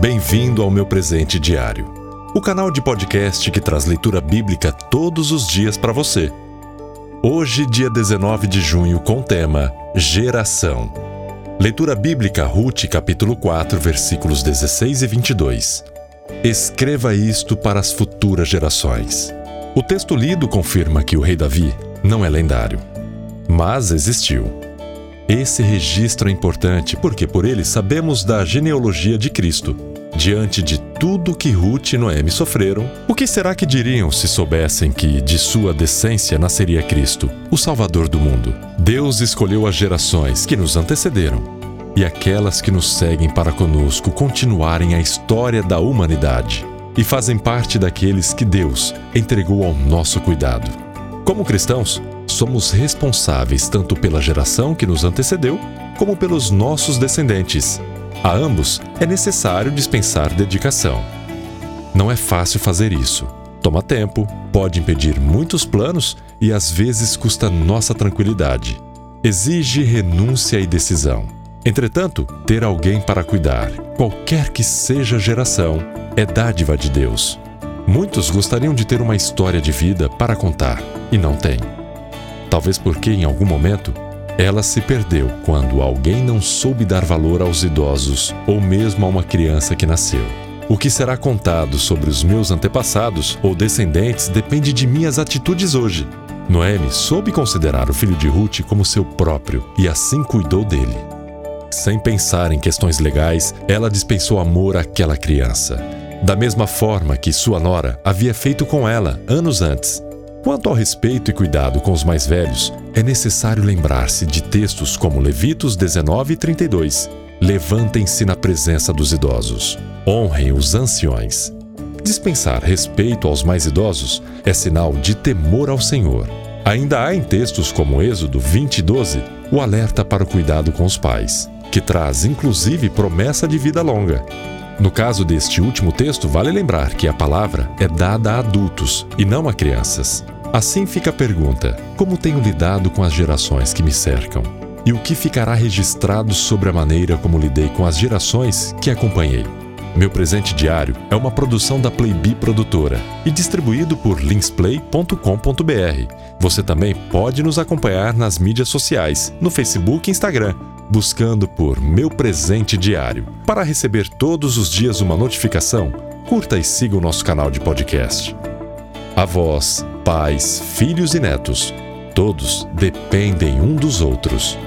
Bem-vindo ao meu presente diário, o canal de podcast que traz leitura bíblica todos os dias para você. Hoje, dia 19 de junho, com o tema Geração. Leitura bíblica Ruth, capítulo 4, versículos 16 e 22. Escreva isto para as futuras gerações. O texto lido confirma que o rei Davi não é lendário, mas existiu. Esse registro é importante porque por ele sabemos da genealogia de Cristo. Diante de tudo que Ruth e Noemi sofreram, o que será que diriam se soubessem que de sua descendência nasceria Cristo, o Salvador do mundo? Deus escolheu as gerações que nos antecederam e aquelas que nos seguem para conosco continuarem a história da humanidade e fazem parte daqueles que Deus entregou ao nosso cuidado. Como cristãos, somos responsáveis tanto pela geração que nos antecedeu, como pelos nossos descendentes. A ambos é necessário dispensar dedicação. Não é fácil fazer isso. Toma tempo, pode impedir muitos planos e às vezes custa nossa tranquilidade. Exige renúncia e decisão. Entretanto, ter alguém para cuidar, qualquer que seja a geração, é dádiva de Deus. Muitos gostariam de ter uma história de vida para contar e não têm. Talvez porque, em algum momento, ela se perdeu quando alguém não soube dar valor aos idosos ou mesmo a uma criança que nasceu. O que será contado sobre os meus antepassados ou descendentes depende de minhas atitudes hoje. Noemi soube considerar o filho de Ruth como seu próprio e assim cuidou dele. Sem pensar em questões legais, ela dispensou amor àquela criança, da mesma forma que sua nora havia feito com ela anos antes. Quanto ao respeito e cuidado com os mais velhos, é necessário lembrar-se de textos como Levíticos 19 e 32. Levantem-se na presença dos idosos. Honrem os anciões. Dispensar respeito aos mais idosos é sinal de temor ao Senhor. Ainda há em textos como Êxodo 20 e 12 o alerta para o cuidado com os pais, que traz inclusive promessa de vida longa. No caso deste último texto, vale lembrar que a palavra é dada a adultos e não a crianças. Assim fica a pergunta: como tenho lidado com as gerações que me cercam? E o que ficará registrado sobre a maneira como lidei com as gerações que acompanhei? Meu presente diário é uma produção da Playbee Produtora e distribuído por linksplay.com.br. Você também pode nos acompanhar nas mídias sociais, no Facebook e Instagram, buscando por Meu Presente Diário. Para receber todos os dias uma notificação, curta e siga o nosso canal de podcast. Avós, pais, filhos e netos, todos dependem um dos outros.